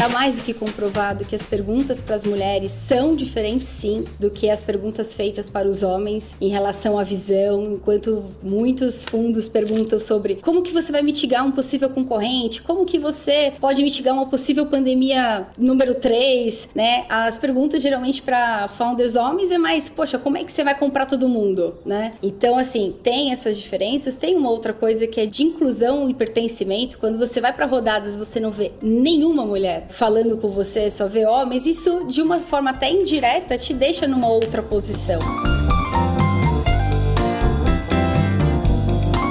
Está mais do que comprovado que as perguntas para as mulheres são diferentes, sim, do que as perguntas feitas para os homens em relação à visão, enquanto muitos fundos perguntam sobre como que você vai mitigar um possível concorrente, como que você pode mitigar uma possível pandemia número 3, né? As perguntas geralmente para founders homens é mais, poxa, como é que você vai comprar todo mundo, né? Então, assim, tem essas diferenças. Tem uma outra coisa que é de inclusão e pertencimento. Quando você vai para rodadas, você não vê nenhuma mulher falando com você, só vê homens, isso de uma forma até indireta te deixa numa outra posição.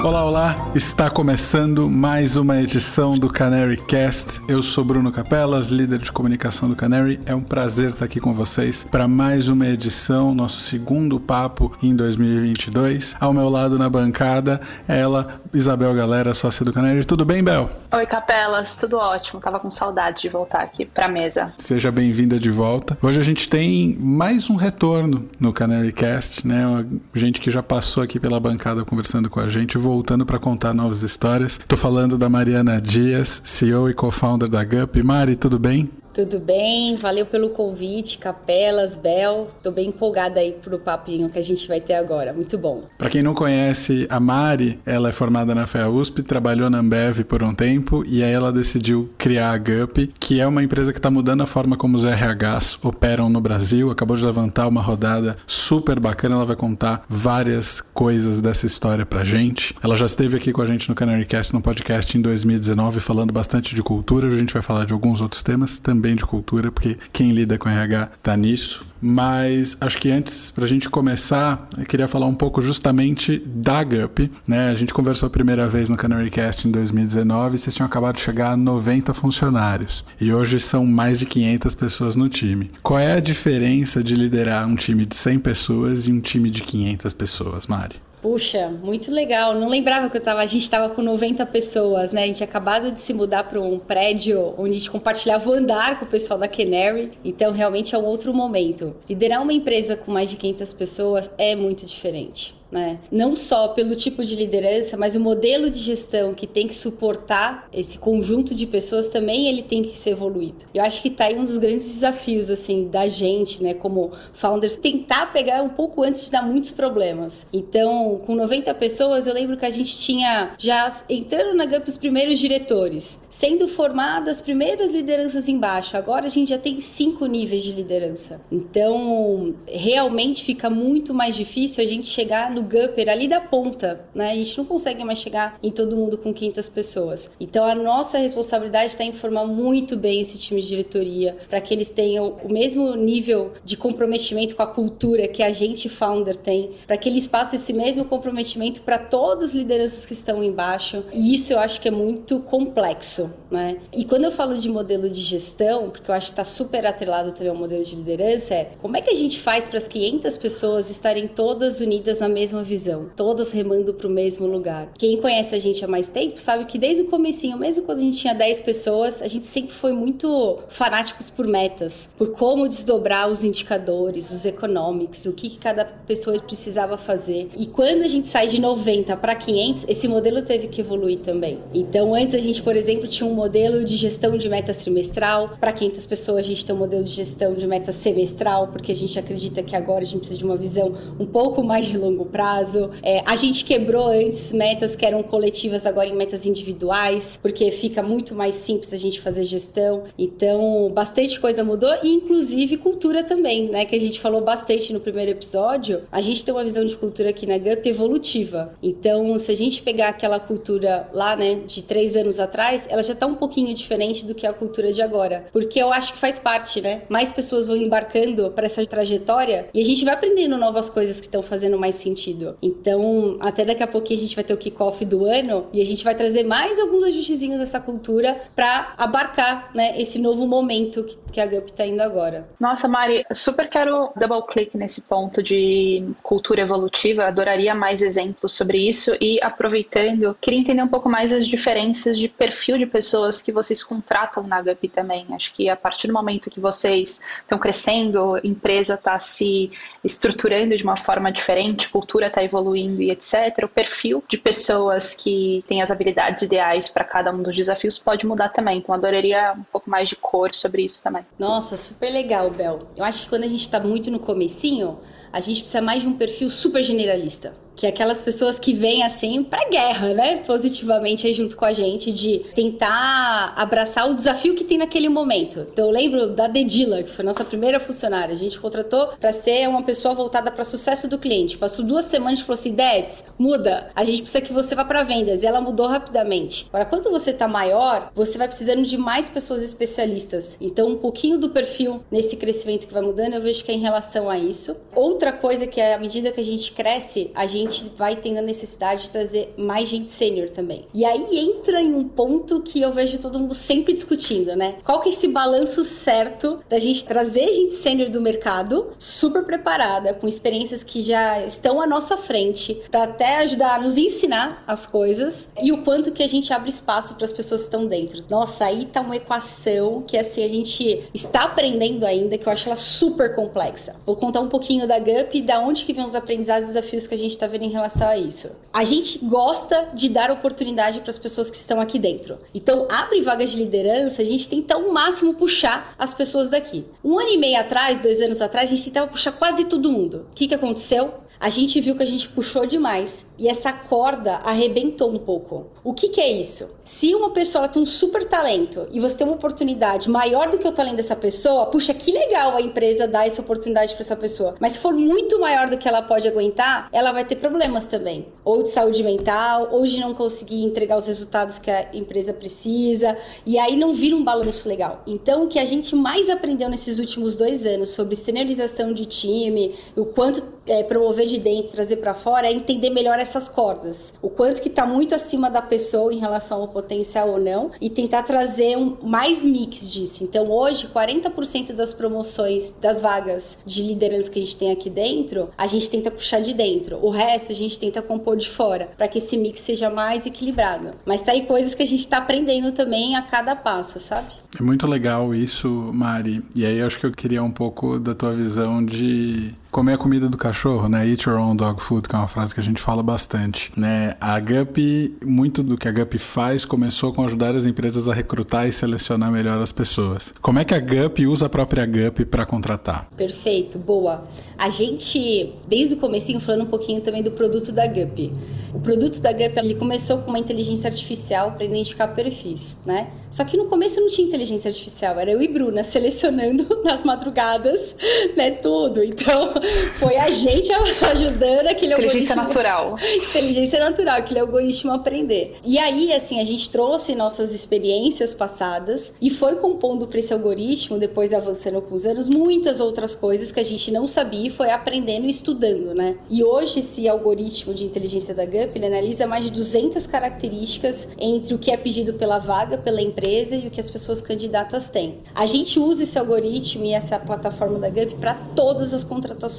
Olá, olá! Está começando mais uma edição do Canary Cast. Eu sou Bruno Capelas, líder de comunicação do Canary. É um prazer estar aqui com vocês para mais uma edição, nosso segundo papo em 2022. Ao meu lado na bancada, ela, Isabel Galera, sócia do Canary. Tudo bem, Bel? Oi, Capelas, tudo ótimo. Tava com saudade de voltar aqui para a mesa. Seja bem-vinda de volta. Hoje a gente tem mais um retorno no Canary Cast, né? Gente que já passou aqui pela bancada conversando com a gente voltando para contar novas histórias. Tô falando da Mariana Dias, CEO e co-founder da GUP. Mari, tudo bem? Tudo bem? Valeu pelo convite, Capelas, Bel. Tô bem empolgada aí pro papinho que a gente vai ter agora. Muito bom. Para quem não conhece a Mari, ela é formada na FEA USP, trabalhou na Ambev por um tempo e aí ela decidiu criar a GUP, que é uma empresa que está mudando a forma como os RHs operam no Brasil. Acabou de levantar uma rodada super bacana, ela vai contar várias coisas dessa história pra gente. Ela já esteve aqui com a gente no Canarycast, no podcast em 2019, falando bastante de cultura. A gente vai falar de alguns outros temas também também de cultura, porque quem lida com RH tá nisso. Mas acho que antes, para a gente começar, eu queria falar um pouco justamente da GUP. Né? A gente conversou a primeira vez no Canarycast em 2019 e vocês tinham acabado de chegar a 90 funcionários. E hoje são mais de 500 pessoas no time. Qual é a diferença de liderar um time de 100 pessoas e um time de 500 pessoas, Mari? Puxa, muito legal. Não lembrava que eu tava, a gente estava com 90 pessoas, né? A gente tinha acabado de se mudar para um prédio onde a gente compartilhava o andar com o pessoal da Canary. Então, realmente é um outro momento. Liderar uma empresa com mais de 500 pessoas é muito diferente né? Não só pelo tipo de liderança, mas o modelo de gestão que tem que suportar esse conjunto de pessoas também ele tem que ser evoluído. Eu acho que tá aí um dos grandes desafios assim da gente, né, como founders, tentar pegar um pouco antes de dar muitos problemas. Então, com 90 pessoas, eu lembro que a gente tinha já entrando na GUP os primeiros diretores, sendo formadas as primeiras lideranças embaixo. Agora a gente já tem cinco níveis de liderança. Então, realmente fica muito mais difícil a gente chegar no do Gupper ali da ponta, né? A gente não consegue mais chegar em todo mundo com 500 pessoas. Então a nossa responsabilidade está em formar muito bem esse time de diretoria para que eles tenham o mesmo nível de comprometimento com a cultura que a gente founder tem, para que eles passem esse mesmo comprometimento para todas as lideranças que estão embaixo. E isso eu acho que é muito complexo, né? E quando eu falo de modelo de gestão, porque eu acho que está super atrelado também ao modelo de liderança, é como é que a gente faz para as 500 pessoas estarem todas unidas na mesma mesma visão, todas remando para o mesmo lugar. Quem conhece a gente há mais tempo sabe que desde o comecinho, mesmo quando a gente tinha 10 pessoas, a gente sempre foi muito fanáticos por metas, por como desdobrar os indicadores, os economics, o que, que cada pessoa precisava fazer. E quando a gente sai de 90 para 500, esse modelo teve que evoluir também. Então, antes a gente, por exemplo, tinha um modelo de gestão de metas trimestral, para 500 pessoas a gente tem um modelo de gestão de meta semestral, porque a gente acredita que agora a gente precisa de uma visão um pouco mais de longo prazo prazo. É, a gente quebrou antes metas que eram coletivas agora em metas individuais, porque fica muito mais simples a gente fazer gestão. Então, bastante coisa mudou e inclusive cultura também, né? Que a gente falou bastante no primeiro episódio. A gente tem uma visão de cultura aqui na GUP evolutiva. Então, se a gente pegar aquela cultura lá, né, de três anos atrás, ela já tá um pouquinho diferente do que a cultura de agora. Porque eu acho que faz parte, né? Mais pessoas vão embarcando para essa trajetória e a gente vai aprendendo novas coisas que estão fazendo mais sentido sentido. Então, até daqui a pouquinho a gente vai ter o kickoff do ano e a gente vai trazer mais alguns ajustezinhos dessa cultura para abarcar, né, esse novo momento que, a GUP está indo agora. Nossa, Mari, super quero double click nesse ponto de cultura evolutiva. Adoraria mais exemplos sobre isso e aproveitando, queria entender um pouco mais as diferenças de perfil de pessoas que vocês contratam na GUP também. Acho que a partir do momento que vocês estão crescendo, a empresa está se estruturando de uma forma diferente, cultura cultura está evoluindo e etc., o perfil de pessoas que têm as habilidades ideais para cada um dos desafios pode mudar também. Então, adoraria um pouco mais de cor sobre isso também. Nossa, super legal, Bel. Eu acho que quando a gente está muito no comecinho, a gente precisa mais de um perfil super generalista que aquelas pessoas que vêm assim pra guerra, né? Positivamente aí junto com a gente, de tentar abraçar o desafio que tem naquele momento. Então eu lembro da Dedila, que foi nossa primeira funcionária. A gente contratou para ser uma pessoa voltada para sucesso do cliente. Passou duas semanas e falou assim: Deds, muda. A gente precisa que você vá para vendas. E ela mudou rapidamente. Agora, quando você tá maior, você vai precisando de mais pessoas especialistas. Então, um pouquinho do perfil nesse crescimento que vai mudando, eu vejo que é em relação a isso. Outra coisa que é à medida que a gente cresce, a gente gente vai tendo a necessidade de trazer mais gente sênior também. E aí entra em um ponto que eu vejo todo mundo sempre discutindo, né? Qual que é esse balanço certo da gente trazer gente sênior do mercado, super preparada, com experiências que já estão à nossa frente, para até ajudar a nos ensinar as coisas, e o quanto que a gente abre espaço para as pessoas que estão dentro. Nossa, aí tá uma equação que assim a gente está aprendendo ainda, que eu acho ela super complexa. Vou contar um pouquinho da GUP e da onde que vem os aprendizados e desafios que a gente está vendo em relação a isso. A gente gosta de dar oportunidade para as pessoas que estão aqui dentro. Então, abre vagas de liderança, a gente tenta ao máximo puxar as pessoas daqui. Um ano e meio atrás, dois anos atrás, a gente tentava puxar quase todo mundo. O que, que aconteceu? A gente viu que a gente puxou demais e essa corda arrebentou um pouco. O que, que é isso? Se uma pessoa tem um super talento e você tem uma oportunidade maior do que o talento dessa pessoa, puxa, que legal a empresa dar essa oportunidade para essa pessoa. Mas se for muito maior do que ela pode aguentar, ela vai ter problemas também, ou de saúde mental, ou de não conseguir entregar os resultados que a empresa precisa, e aí não vira um balanço legal. Então, o que a gente mais aprendeu nesses últimos dois anos sobre seniorização de time, o quanto é, promover de dentro, trazer para fora, é entender melhor essas cordas. O quanto que está muito acima da pessoa em relação ao potencial ou não e tentar trazer um mais mix disso. Então, hoje, 40% das promoções das vagas de liderança que a gente tem aqui dentro, a gente tenta puxar de dentro. O resto a gente tenta compor de fora, para que esse mix seja mais equilibrado. Mas tá aí coisas que a gente está aprendendo também a cada passo, sabe? É muito legal isso, Mari. E aí acho que eu queria um pouco da tua visão de comer a comida do cachorro, né? Eat your own dog food, que é uma frase que a gente fala bastante, né? A Gup, muito do que a Gup faz começou com ajudar as empresas a recrutar e selecionar melhor as pessoas. Como é que a Gup usa a própria Gup para contratar? Perfeito, boa. A gente, desde o comecinho, falando um pouquinho também do produto da Gup. O produto da Gup, ele começou com uma inteligência artificial para identificar perfis, né? Só que no começo não tinha inteligência artificial, era eu e Bruna selecionando nas madrugadas, né, tudo. Então, foi a gente ajudando aquele Inteligência algoritmo. natural. Inteligência natural, aquele algoritmo aprender. E aí, assim, a gente trouxe nossas experiências passadas e foi compondo para esse algoritmo, depois avançando com os anos, muitas outras coisas que a gente não sabia e foi aprendendo e estudando, né? E hoje, esse algoritmo de inteligência da GUP, ele analisa mais de 200 características entre o que é pedido pela vaga, pela empresa e o que as pessoas candidatas têm. A gente usa esse algoritmo e essa plataforma da GUP para todas as contratações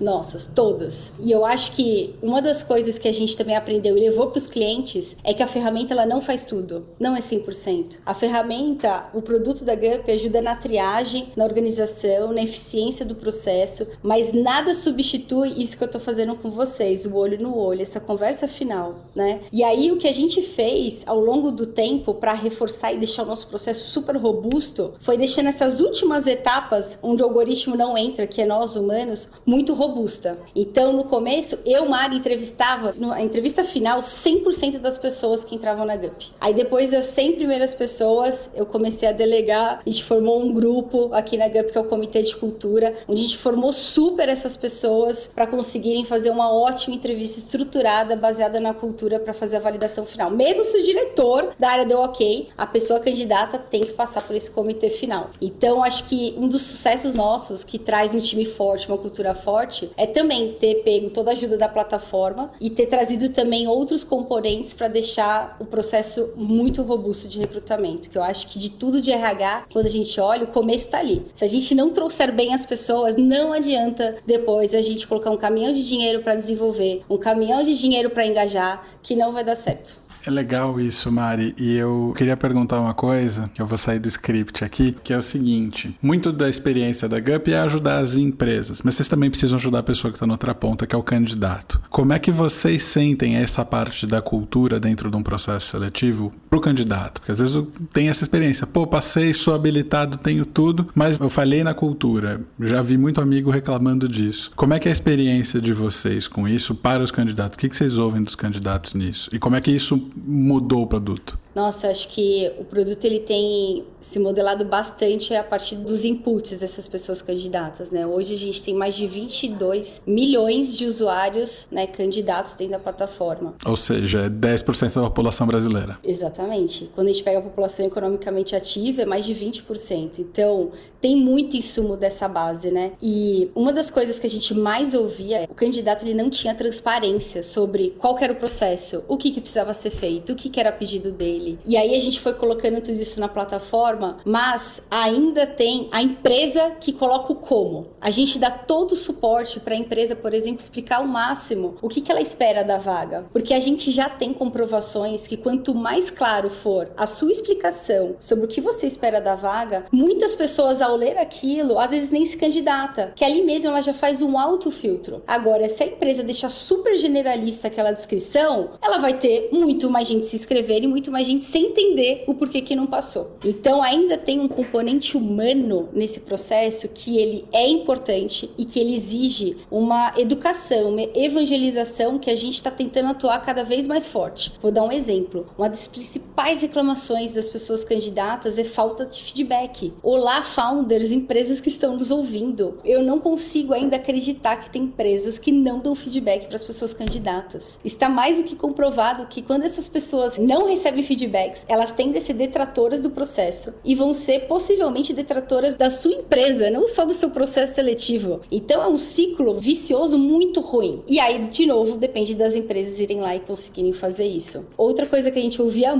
nossas, todas. E eu acho que uma das coisas que a gente também aprendeu e levou para os clientes é que a ferramenta ela não faz tudo, não é 100%. A ferramenta, o produto da GUP ajuda na triagem, na organização, na eficiência do processo, mas nada substitui isso que eu estou fazendo com vocês, o olho no olho, essa conversa final, né? E aí o que a gente fez ao longo do tempo para reforçar e deixar o nosso processo super robusto foi deixando essas últimas etapas onde o algoritmo não entra, que é nós humanos, muito robusta. Então, no começo, eu, Mari, entrevistava, na entrevista final, 100% das pessoas que entravam na GUP. Aí, depois das 100 primeiras pessoas, eu comecei a delegar. A gente formou um grupo aqui na GUP, que é o Comitê de Cultura, onde a gente formou super essas pessoas para conseguirem fazer uma ótima entrevista estruturada, baseada na cultura, para fazer a validação final. Mesmo se o diretor da área deu ok, a pessoa candidata tem que passar por esse comitê final. Então, acho que um dos sucessos nossos que traz um time forte, uma cultura forte, é também ter pego toda a ajuda da plataforma e ter trazido também outros componentes para deixar o processo muito robusto de recrutamento. Que eu acho que de tudo de RH, quando a gente olha, o começo está ali. Se a gente não trouxer bem as pessoas, não adianta depois a gente colocar um caminhão de dinheiro para desenvolver, um caminhão de dinheiro para engajar, que não vai dar certo. É legal isso, Mari. E eu queria perguntar uma coisa, que eu vou sair do script aqui, que é o seguinte: muito da experiência da GUP é ajudar as empresas, mas vocês também precisam ajudar a pessoa que está na outra ponta, que é o candidato. Como é que vocês sentem essa parte da cultura dentro de um processo seletivo para o candidato? Porque às vezes tem essa experiência, pô, passei, sou habilitado, tenho tudo, mas eu falhei na cultura. Já vi muito amigo reclamando disso. Como é que é a experiência de vocês com isso para os candidatos? O que vocês ouvem dos candidatos nisso? E como é que isso mudou o produto? Nossa, acho que o produto ele tem se modelado bastante a partir dos inputs dessas pessoas candidatas, né? Hoje a gente tem mais de 22 milhões de usuários, né, candidatos dentro da plataforma. Ou seja, é 10% da população brasileira. Exatamente. Quando a gente pega a população economicamente ativa, é mais de 20%. Então, tem muito insumo dessa base, né? E uma das coisas que a gente mais ouvia, é o candidato ele não tinha transparência sobre qual era o processo, o que, que precisava ser feito, o que, que era pedido dele dele. E aí a gente foi colocando tudo isso na plataforma, mas ainda tem a empresa que coloca o como. A gente dá todo o suporte para a empresa, por exemplo, explicar ao máximo o que, que ela espera da vaga. Porque a gente já tem comprovações que quanto mais claro for a sua explicação sobre o que você espera da vaga, muitas pessoas ao ler aquilo, às vezes nem se candidata, que ali mesmo ela já faz um autofiltro. Agora, se a empresa deixar super generalista aquela descrição, ela vai ter muito mais gente se inscrever e muito mais gente sem entender o porquê que não passou. Então ainda tem um componente humano nesse processo que ele é importante e que ele exige uma educação, uma evangelização que a gente está tentando atuar cada vez mais forte. Vou dar um exemplo. Uma das principais reclamações das pessoas candidatas é falta de feedback. Olá, founders, empresas que estão nos ouvindo. Eu não consigo ainda acreditar que tem empresas que não dão feedback para as pessoas candidatas. Está mais do que comprovado que quando essas pessoas não recebem feedback feedbacks, elas tendem a ser detratoras do processo e vão ser possivelmente detratoras da sua empresa, não só do seu processo seletivo. Então é um ciclo vicioso muito ruim. E aí, de novo, depende das empresas irem lá e conseguirem fazer isso. Outra coisa que a gente ouvia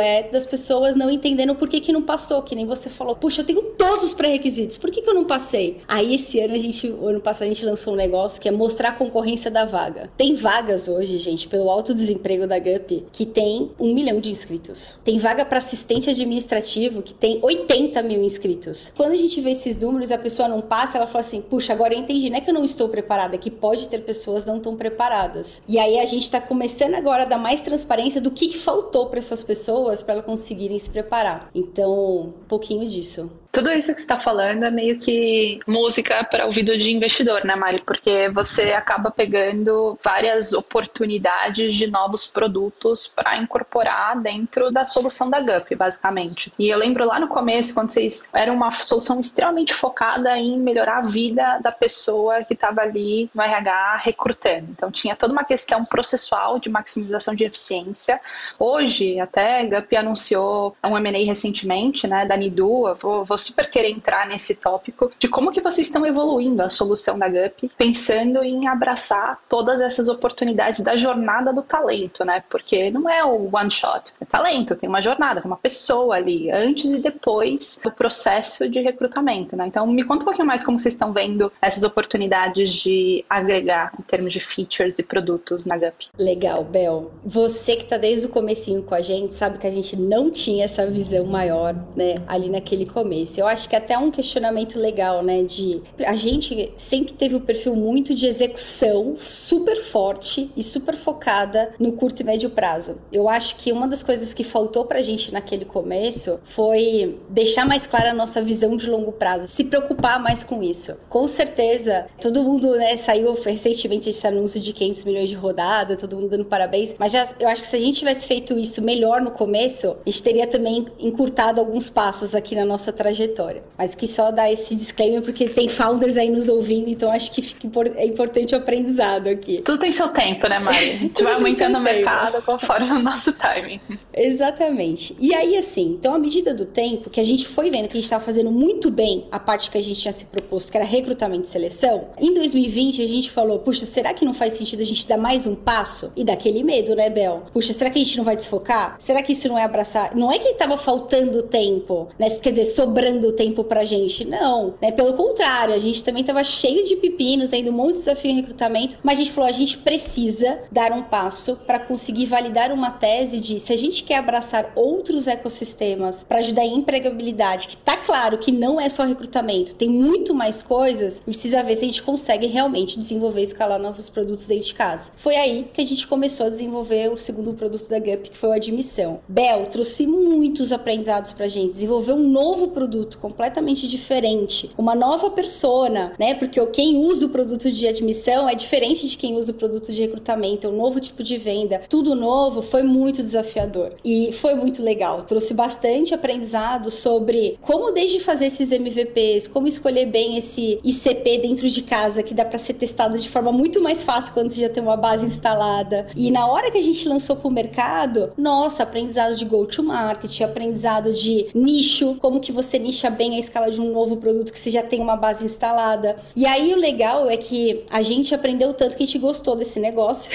é das pessoas não entendendo por que, que não passou, que nem você falou. Puxa, eu tenho todos os pré-requisitos, por que, que eu não passei? Aí esse ano a gente, ano passado a gente lançou um negócio que é mostrar a concorrência da vaga. Tem vagas hoje, gente, pelo alto desemprego da GUP, que tem um milhão de inscritos. Tem vaga para assistente administrativo que tem 80 mil inscritos. Quando a gente vê esses números a pessoa não passa, ela fala assim: puxa, agora eu entendi, não é que eu não estou preparada, é que pode ter pessoas não tão preparadas. E aí a gente está começando agora a dar mais transparência do que, que faltou para essas pessoas para elas conseguirem se preparar. Então, um pouquinho disso. Tudo isso que está falando é meio que música para ouvido de investidor, né, Mari? Porque você acaba pegando várias oportunidades de novos produtos para incorporar dentro da solução da GUP, basicamente. E eu lembro lá no começo, quando vocês eram uma solução extremamente focada em melhorar a vida da pessoa que estava ali no RH recrutando. Então tinha toda uma questão processual de maximização de eficiência. Hoje, até a GUP anunciou um M&A recentemente, né, da Nidu, vou super querer entrar nesse tópico de como que vocês estão evoluindo a solução da GUP, pensando em abraçar todas essas oportunidades da jornada do talento, né? Porque não é o one shot, é talento, tem uma jornada, tem uma pessoa ali, antes e depois do processo de recrutamento, né? Então, me conta um pouquinho mais como vocês estão vendo essas oportunidades de agregar em termos de features e produtos na GUP. Legal, Bel. Você que está desde o comecinho com a gente, sabe que a gente não tinha essa visão maior, né, ali naquele começo. Eu acho que até um questionamento legal, né? De a gente sempre teve um perfil muito de execução super forte e super focada no curto e médio prazo. Eu acho que uma das coisas que faltou pra gente naquele começo foi deixar mais clara a nossa visão de longo prazo, se preocupar mais com isso. Com certeza, todo mundo, né, saiu recentemente esse anúncio de 500 milhões de rodada, todo mundo dando parabéns, mas já, eu acho que se a gente tivesse feito isso melhor no começo, a gente teria também encurtado alguns passos aqui na nossa trajetória trajetória. Mas que só dá esse disclaimer porque tem founders aí nos ouvindo, então acho que fica, é importante o aprendizado aqui. Tudo tem seu tempo, né, Mari? A gente vai aumentando o mercado conforme o nosso timing. Exatamente. E aí, assim, então à medida do tempo que a gente foi vendo que a gente estava fazendo muito bem a parte que a gente tinha se proposto, que era recrutamento e seleção, em 2020 a gente falou, puxa, será que não faz sentido a gente dar mais um passo? E daquele medo, né, Bel? Puxa, será que a gente não vai desfocar? Será que isso não é abraçar? Não é que estava faltando tempo, né? Quer dizer, sobrando dando tempo pra gente. Não, né? Pelo contrário, a gente também tava cheio de pepinos, ainda um monte de desafio em recrutamento, mas a gente falou, a gente precisa dar um passo para conseguir validar uma tese de se a gente quer abraçar outros ecossistemas para ajudar em empregabilidade, que tá claro que não é só recrutamento, tem muito mais coisas, precisa ver se a gente consegue realmente desenvolver e escalar novos produtos dentro de casa. Foi aí que a gente começou a desenvolver o segundo produto da Gup, que foi a admissão. Bel trouxe muitos aprendizados pra gente, desenvolveu um novo produto completamente diferente, uma nova persona, né? Porque quem usa o produto de admissão é diferente de quem usa o produto de recrutamento, é um novo tipo de venda, tudo novo, foi muito desafiador e foi muito legal. Trouxe bastante aprendizado sobre como desde fazer esses MVPs, como escolher bem esse ICP dentro de casa que dá para ser testado de forma muito mais fácil quando você já tem uma base instalada. E na hora que a gente lançou para o mercado, nossa, aprendizado de go to market, aprendizado de nicho, como que você nicha bem a escala de um novo produto que você já tem uma base instalada. E aí o legal é que a gente aprendeu tanto que a gente gostou desse negócio,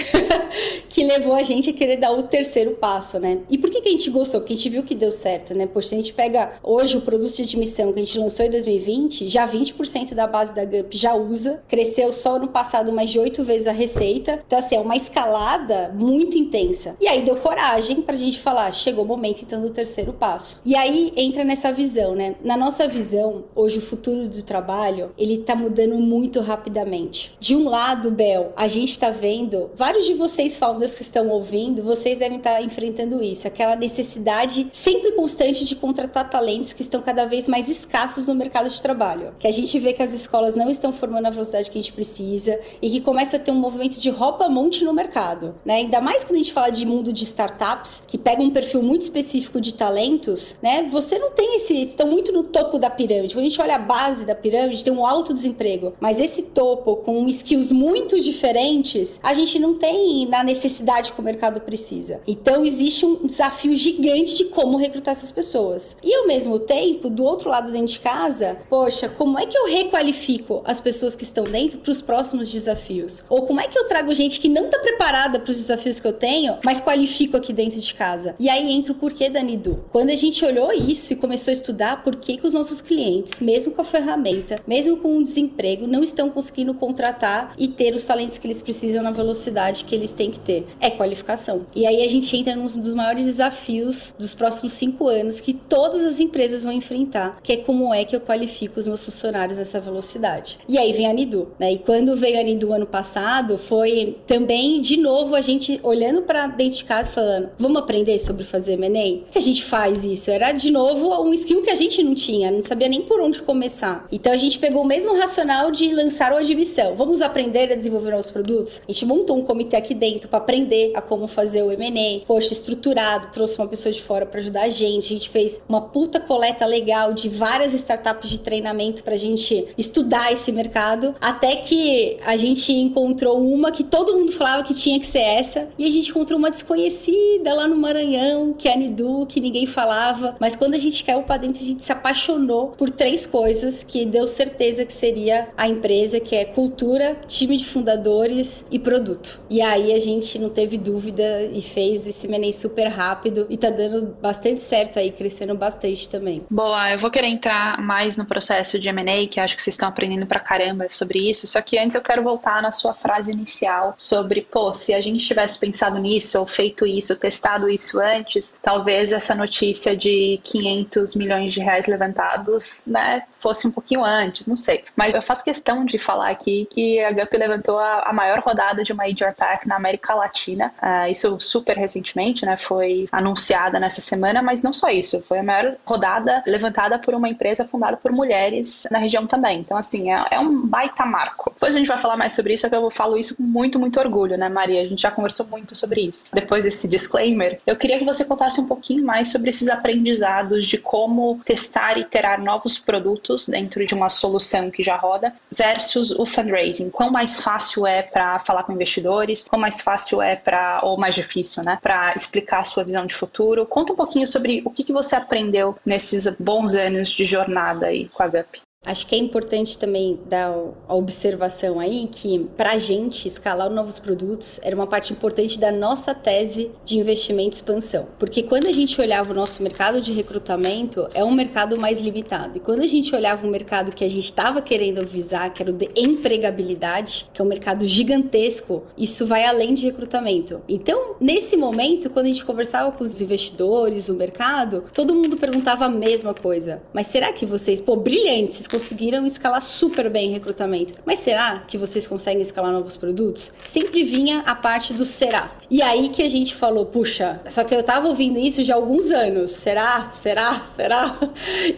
que levou a gente a querer dar o terceiro passo, né? E por que, que a gente gostou? Porque a gente viu que deu certo, né? Poxa, se a gente pega hoje o produto de admissão que a gente lançou em 2020, já 20% da base da GUP já usa, cresceu só no passado mais de oito vezes a receita. Então, assim, é uma escalada muito intensa. E aí deu coragem pra gente falar, chegou o momento então do terceiro passo. E aí entra nessa visão, né? Na nossa visão, hoje o futuro do trabalho, ele tá mudando muito rapidamente. De um lado, Bel, a gente tá vendo, vários de vocês founders que estão ouvindo, vocês devem estar tá enfrentando isso, aquela necessidade sempre constante de contratar talentos que estão cada vez mais escassos no mercado de trabalho. Que a gente vê que as escolas não estão formando a velocidade que a gente precisa e que começa a ter um movimento de roupa-monte no mercado, né? Ainda mais quando a gente fala de mundo de startups, que pega um perfil muito específico de talentos, né? Você não tem esse, estão muito no topo da pirâmide. Quando a gente olha a base da pirâmide, tem um alto desemprego, mas esse topo com skills muito diferentes, a gente não tem na necessidade que o mercado precisa. Então existe um desafio gigante de como recrutar essas pessoas. E ao mesmo tempo, do outro lado dentro de casa, poxa, como é que eu requalifico as pessoas que estão dentro para os próximos desafios? Ou como é que eu trago gente que não está preparada para os desafios que eu tenho, mas qualifico aqui dentro de casa? E aí entra o porquê da Nidu. Quando a gente olhou isso e começou a estudar por que, que os nossos clientes, mesmo com a ferramenta, mesmo com o desemprego, não estão conseguindo contratar e ter os talentos que eles precisam na velocidade que eles têm que ter. É qualificação. E aí a gente entra num dos maiores desafios dos próximos cinco anos que todas as empresas vão enfrentar, que é como é que eu qualifico os meus funcionários nessa velocidade. E aí vem a Nidu, né? E quando veio a Nidu ano passado, foi também, de novo, a gente olhando para dentro de casa falando, vamos aprender sobre fazer M&A? que a gente faz isso? Era, de novo, um skill que a gente não tinha, não sabia nem por onde começar. Então a gente pegou o mesmo racional de lançar o admissão. Vamos aprender a desenvolver novos produtos? A gente montou um comitê aqui dentro para aprender a como fazer o M&A. Poxa, estruturado, trouxe uma pessoa de fora para ajudar a gente. A gente fez uma puta coleta legal de várias startups de treinamento pra gente estudar esse mercado, até que a gente encontrou uma que todo mundo falava que tinha que ser essa, e a gente encontrou uma desconhecida lá no Maranhão, que é a Nidu, que ninguém falava, mas quando a gente caiu para dentro, a gente se apaixonou por três coisas que deu certeza que seria a empresa, que é cultura, time de fundadores e produto. E aí a gente não teve dúvida e fez esse menem super rápido e tá dando bastante certo aí, crescendo bastante também. Boa, eu vou querer entrar mais no processo de M&A, que acho que vocês estão aprendendo pra caramba sobre isso, só que antes eu quero voltar na sua frase inicial sobre, pô, se a gente tivesse pensado nisso ou feito isso, testado isso antes, talvez essa notícia de 500 milhões de reais levantados, né, fosse um pouquinho antes, não sei. Mas eu faço questão de falar aqui que a Gup levantou a, a maior rodada de uma Major Pack na América Latina, uh, isso super recentemente, né, foi anunciada nessa semana, mas não só isso, foi a maior rodada levantada por uma empresa fundada por mulheres na região também. Então, assim, é, é um baita marco. Depois a gente vai falar mais sobre isso, é que eu falo isso com muito, muito orgulho, né, Maria? A gente já conversou muito sobre isso. Depois desse disclaimer, eu queria que você contasse um pouquinho mais sobre esses aprendizados de como testar e iterar novos produtos dentro de uma solução que já roda versus o fundraising. Quão mais fácil é para falar com investidores, quão mais fácil é para, ou mais difícil, né, para explicar a sua visão de futuro. Conta um pouquinho sobre o que, que você aprendeu nesses bons anos de jornada aí com a GUP. Acho que é importante também dar a observação aí que, para a gente, escalar novos produtos era uma parte importante da nossa tese de investimento e expansão. Porque quando a gente olhava o nosso mercado de recrutamento, é um mercado mais limitado. E quando a gente olhava o mercado que a gente estava querendo visar, que era o de empregabilidade, que é um mercado gigantesco, isso vai além de recrutamento. Então, nesse momento, quando a gente conversava com os investidores, o mercado, todo mundo perguntava a mesma coisa. Mas será que vocês, pô, brilhantes, conseguiram escalar super bem recrutamento. Mas será que vocês conseguem escalar novos produtos? Sempre vinha a parte do será. E aí que a gente falou, puxa, só que eu tava ouvindo isso já há alguns anos. Será? Será? Será?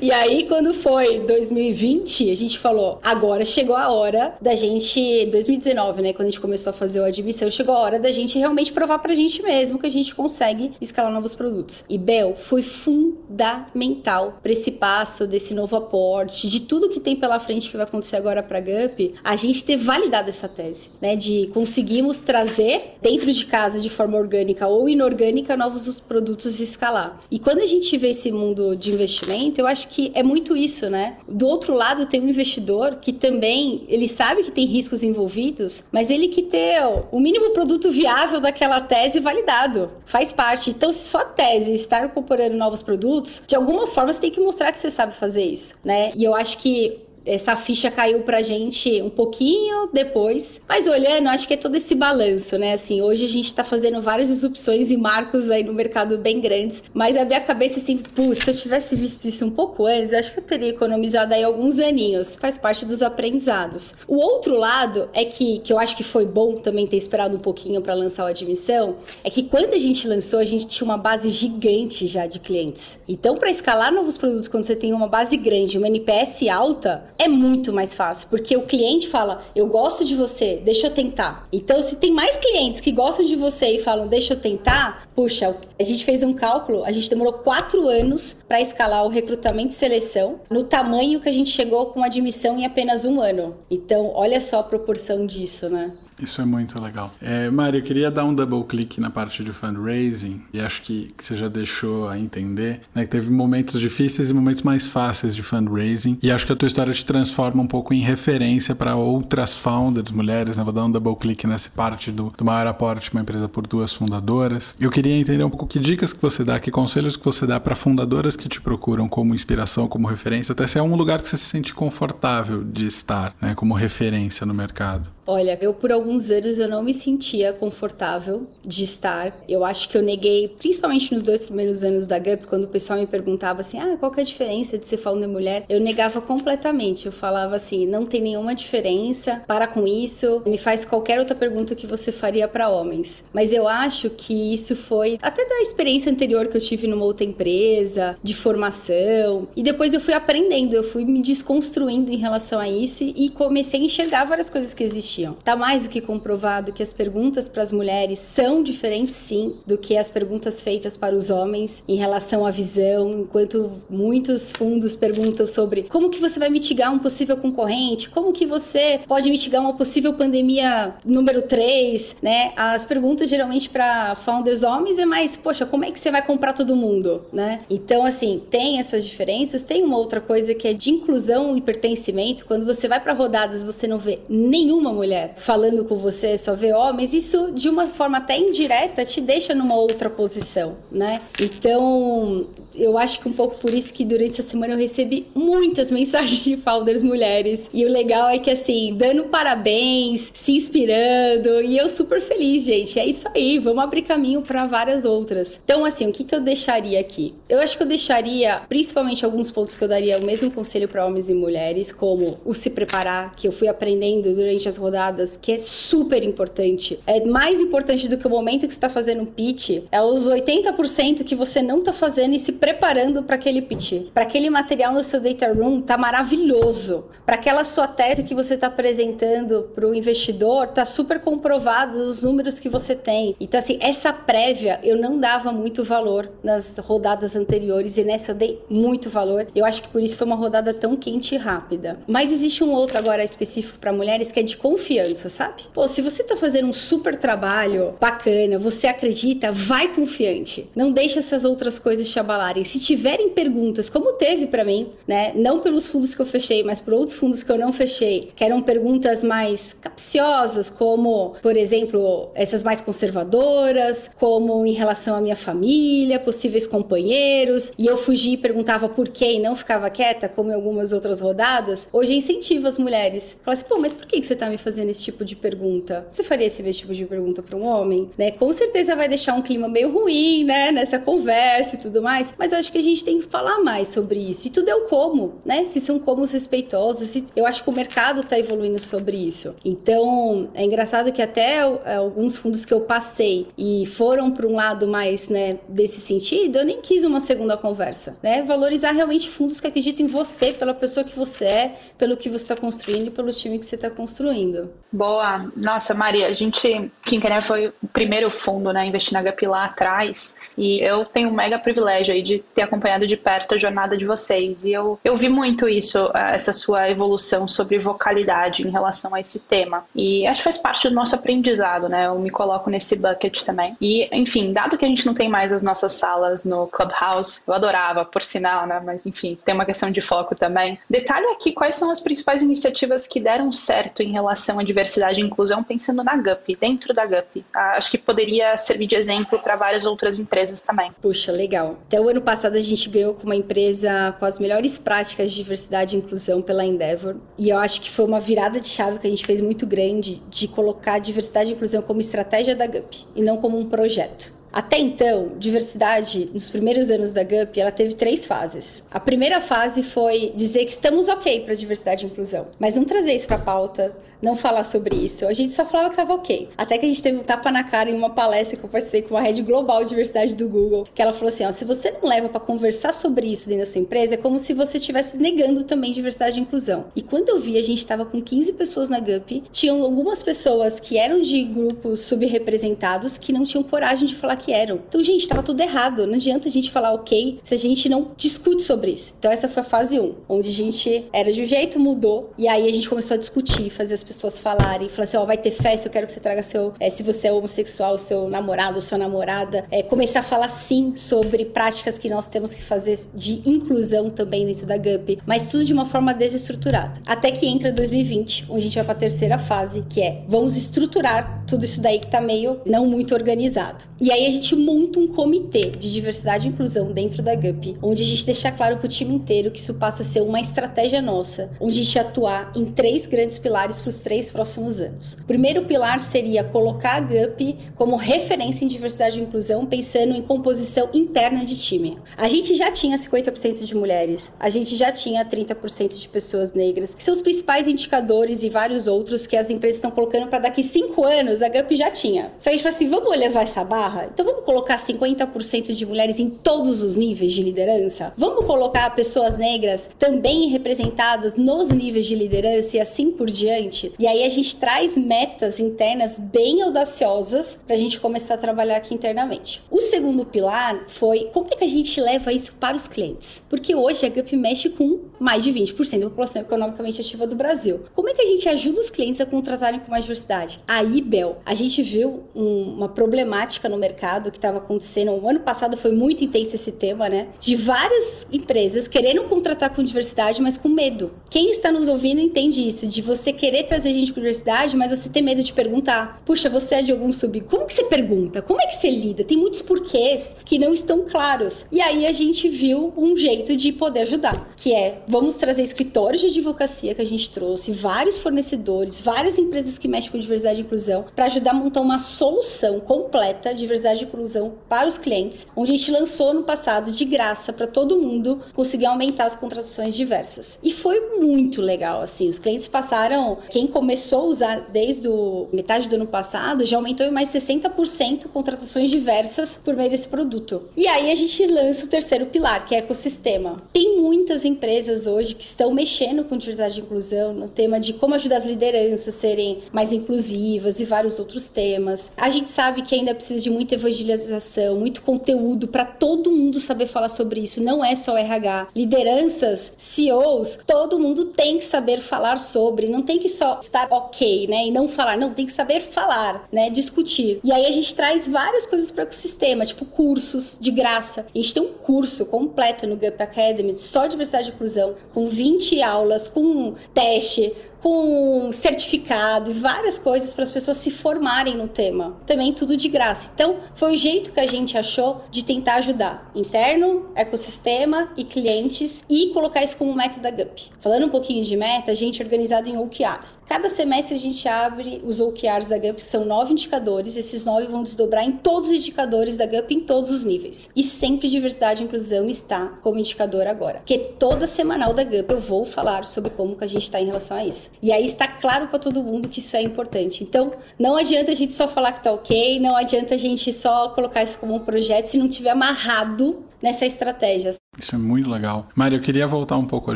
E aí quando foi 2020, a gente falou, agora chegou a hora da gente 2019, né, quando a gente começou a fazer o admissão, chegou a hora da gente realmente provar pra gente mesmo que a gente consegue escalar novos produtos. E Bel foi fundamental para esse passo desse novo aporte, de tudo tudo que tem pela frente que vai acontecer agora para Gup, a gente ter validado essa tese, né, de conseguirmos trazer dentro de casa de forma orgânica ou inorgânica novos produtos e escalar. E quando a gente vê esse mundo de investimento, eu acho que é muito isso, né? Do outro lado tem um investidor que também, ele sabe que tem riscos envolvidos, mas ele que ter o mínimo produto viável daquela tese validado, faz parte. Então, se só a tese estar incorporando novos produtos, de alguma forma você tem que mostrar que você sabe fazer isso, né? E eu acho que que essa ficha caiu pra gente um pouquinho depois. Mas olhando, acho que é todo esse balanço, né? Assim, hoje a gente tá fazendo várias disrupções e marcos aí no mercado bem grandes, mas a minha cabeça assim, putz, se eu tivesse visto isso um pouco antes, acho que eu teria economizado aí alguns aninhos. Faz parte dos aprendizados. O outro lado é que, que eu acho que foi bom também ter esperado um pouquinho para lançar o admissão, é que quando a gente lançou, a gente tinha uma base gigante já de clientes. Então, para escalar novos produtos, quando você tem uma base grande, uma NPS alta, é muito mais fácil, porque o cliente fala: Eu gosto de você, deixa eu tentar. Então, se tem mais clientes que gostam de você e falam: Deixa eu tentar, puxa, a gente fez um cálculo, a gente demorou quatro anos para escalar o recrutamento e seleção no tamanho que a gente chegou com admissão em apenas um ano. Então, olha só a proporção disso, né? Isso é muito legal. É, Mário, eu queria dar um double click na parte de fundraising, e acho que, que você já deixou a entender, né? Que teve momentos difíceis e momentos mais fáceis de fundraising, e acho que a tua história te transforma um pouco em referência para outras founders, mulheres, né? Vou dar um double click nessa parte do, do maior aporte, uma empresa por duas fundadoras. Eu queria entender um pouco que dicas que você dá, que conselhos que você dá para fundadoras que te procuram como inspiração, como referência, até se é um lugar que você se sente confortável de estar, né? Como referência no mercado. Olha, eu por alguns anos eu não me sentia confortável de estar. Eu acho que eu neguei, principalmente nos dois primeiros anos da GUP, quando o pessoal me perguntava assim: "Ah, qual que é a diferença de ser falando mulher?". Eu negava completamente. Eu falava assim: "Não tem nenhuma diferença. Para com isso. Me faz qualquer outra pergunta que você faria para homens". Mas eu acho que isso foi até da experiência anterior que eu tive numa outra empresa, de formação, e depois eu fui aprendendo, eu fui me desconstruindo em relação a isso e comecei a enxergar várias coisas que existiam existiam. Tá mais do que comprovado que as perguntas para as mulheres são diferentes sim do que as perguntas feitas para os homens em relação à visão, enquanto muitos fundos perguntam sobre como que você vai mitigar um possível concorrente, como que você pode mitigar uma possível pandemia número 3, né? As perguntas geralmente para founders homens é mais, poxa, como é que você vai comprar todo mundo, né? Então, assim, tem essas diferenças, tem uma outra coisa que é de inclusão e pertencimento, quando você vai para rodadas, você não vê nenhuma mulher falando com você, só vê homens, isso de uma forma até indireta te deixa numa outra posição, né? Então, eu acho que um pouco por isso que durante essa semana eu recebi muitas mensagens de founders mulheres. E o legal é que, assim, dando parabéns, se inspirando. E eu super feliz, gente. É isso aí, vamos abrir caminho para várias outras. Então, assim, o que, que eu deixaria aqui? Eu acho que eu deixaria, principalmente, alguns pontos que eu daria o mesmo conselho para homens e mulheres, como o se preparar, que eu fui aprendendo durante as rodadas, que é super importante. É mais importante do que o momento que você está fazendo um pitch, é os 80% que você não está fazendo e se preparando para aquele pitch, para aquele material no seu data room, tá maravilhoso. Para aquela sua tese que você está apresentando para o investidor, tá super comprovado os números que você tem. Então assim, essa prévia eu não dava muito valor nas rodadas anteriores e nessa eu dei muito valor. Eu acho que por isso foi uma rodada tão quente e rápida. Mas existe um outro agora específico para mulheres que é de confiança confiança, sabe? Pô, se você tá fazendo um super trabalho bacana, você acredita, vai confiante. Não deixa essas outras coisas te abalarem. Se tiverem perguntas, como teve para mim, né? Não pelos fundos que eu fechei, mas por outros fundos que eu não fechei, que eram perguntas mais capciosas, como, por exemplo, essas mais conservadoras, como em relação à minha família, possíveis companheiros, e eu fugi e perguntava por quê e não ficava quieta, como em algumas outras rodadas. Hoje incentivo as mulheres. Fala assim, pô, mas por que você tá me fazendo esse tipo de pergunta? Você faria esse tipo de pergunta para um homem, né? Com certeza vai deixar um clima meio ruim, né, nessa conversa e tudo mais, mas eu acho que a gente tem que falar mais sobre isso. E tudo é o como, né? Se são comos respeitosos, eu acho que o mercado tá evoluindo sobre isso. Então, é engraçado que até é, alguns fundos que eu passei e foram para um lado mais, né, desse sentido, eu nem quis uma segunda conversa, né? Valorizar realmente fundos que acreditam em você, pela pessoa que você é, pelo que você está construindo e pelo time que você está construindo. Boa. Nossa, Maria, a gente, Kinkener foi o primeiro fundo, né, investir na Gapi lá atrás e eu tenho um mega privilégio aí de ter acompanhado de perto a jornada de vocês e eu, eu vi muito isso, essa sua evolução sobre vocalidade em relação a esse tema e acho que faz parte do nosso aprendizado, né, eu me coloco nesse bucket também. E, enfim, dado que a gente não tem mais as nossas salas no Clubhouse, eu adorava, por sinal, né, mas enfim, tem uma questão de foco também. Detalhe aqui quais são as principais iniciativas que deram certo em relação à diversidade e inclusão pensando na GUP, dentro da GUP. Ah, acho que poderia servir de exemplo para várias outras empresas também. Puxa, legal. Até o ano passado a gente ganhou com uma empresa com as melhores práticas de diversidade e inclusão pela Endeavor. E eu acho que foi uma virada de chave que a gente fez muito grande de colocar diversidade e inclusão como estratégia da GUP e não como um projeto. Até então, diversidade, nos primeiros anos da GUP, ela teve três fases. A primeira fase foi dizer que estamos ok para diversidade e inclusão, mas não trazer isso para a pauta, não falar sobre isso. A gente só falava que tava ok. Até que a gente teve um tapa na cara em uma palestra que eu participei com uma rede global de diversidade do Google, que ela falou assim: ó, se você não leva para conversar sobre isso dentro da sua empresa, é como se você estivesse negando também diversidade e inclusão. E quando eu vi, a gente estava com 15 pessoas na GUP, tinham algumas pessoas que eram de grupos subrepresentados que não tinham coragem de falar que eram. Então, gente, estava tudo errado. Não adianta a gente falar ok se a gente não discute sobre isso. Então, essa foi a fase 1, onde a gente era de um jeito, mudou, e aí a gente começou a discutir, fazer as pessoas falarem, falar assim, ó, oh, vai ter festa, eu quero que você traga seu, é, se você é homossexual, seu namorado, sua namorada, é, começar a falar sim sobre práticas que nós temos que fazer de inclusão também dentro da GUP, mas tudo de uma forma desestruturada. Até que entra 2020, onde a gente vai para a terceira fase, que é vamos estruturar tudo isso daí que tá meio não muito organizado. E aí a gente monta um comitê de diversidade e inclusão dentro da GUP, onde a gente deixa claro para o time inteiro que isso passa a ser uma estratégia nossa, onde a gente atuar em três grandes pilares para três próximos anos. O primeiro pilar seria colocar a GUP como referência em diversidade e inclusão, pensando em composição interna de time. A gente já tinha 50% de mulheres, a gente já tinha 30% de pessoas negras, que são os principais indicadores e vários outros que as empresas estão colocando para daqui cinco anos a GUP já tinha. Só a gente falou assim, vamos levar essa barra? Então vamos colocar 50% de mulheres em todos os níveis de liderança? Vamos colocar pessoas negras também representadas nos níveis de liderança e assim por diante? E aí a gente traz metas internas bem audaciosas para a gente começar a trabalhar aqui internamente. O segundo pilar foi como é que a gente leva isso para os clientes? Porque hoje a GUP mexe com mais de 20% da população economicamente ativa do Brasil. Como é que a gente ajuda os clientes a contratarem com mais diversidade? Aí, Bel, a gente viu um, uma problemática no mercado que estava acontecendo. O ano passado foi muito intenso esse tema, né? De várias empresas querendo contratar com diversidade, mas com medo. Quem está nos ouvindo entende isso, de você querer trazer gente com diversidade, mas você ter medo de perguntar. Puxa, você é de algum sub. Como que você pergunta? Como é que você lida? Tem muitos porquês que não estão claros. E aí a gente viu um jeito de poder ajudar, que é vamos trazer escritórios de advocacia que a gente trouxe, vários fornecedores, várias empresas que mexem com diversidade e inclusão, para ajudar a montar uma solução completa de diversidade e inclusão para os clientes, onde a gente lançou no passado de graça para todo mundo conseguir aumentar as contratações diversas. E foi muito legal, assim, os clientes passaram, quem começou a usar desde o metade do ano passado, já aumentou em mais 60% contratações diversas por meio desse produto. E aí a gente lança o terceiro pilar, que é ecossistema. Tem muitas empresas hoje que estão mexendo com diversidade e inclusão no tema de como ajudar as lideranças a serem mais inclusivas e vários vários outros temas. A gente sabe que ainda precisa de muita evangelização, muito conteúdo para todo mundo saber falar sobre isso. Não é só RH. Lideranças, CEOs, todo mundo tem que saber falar sobre. Não tem que só estar ok, né? E não falar. Não, tem que saber falar, né? Discutir. E aí a gente traz várias coisas para o ecossistema, tipo cursos de graça. A gente tem um curso completo no GUP Academy só diversidade e inclusão, com 20 aulas, com teste, com certificado e várias coisas para as pessoas se formarem no tema. Também tudo de graça. Então, foi o jeito que a gente achou de tentar ajudar interno, ecossistema e clientes e colocar isso como meta da GUP. Falando um pouquinho de meta, a gente é organizado em OKRs. Cada semestre a gente abre os OKRs da GUP, são nove indicadores. Esses nove vão desdobrar em todos os indicadores da GUP em todos os níveis. E sempre diversidade e inclusão está como indicador agora. Porque toda semanal da GUP eu vou falar sobre como que a gente está em relação a isso. E aí está claro para todo mundo que isso é importante. Então, não adianta a gente só falar que tá ok, não adianta a gente só colocar isso como um projeto se não tiver amarrado nessa estratégia. Isso é muito legal. Mário, eu queria voltar um pouco. A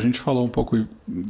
gente falou um pouco,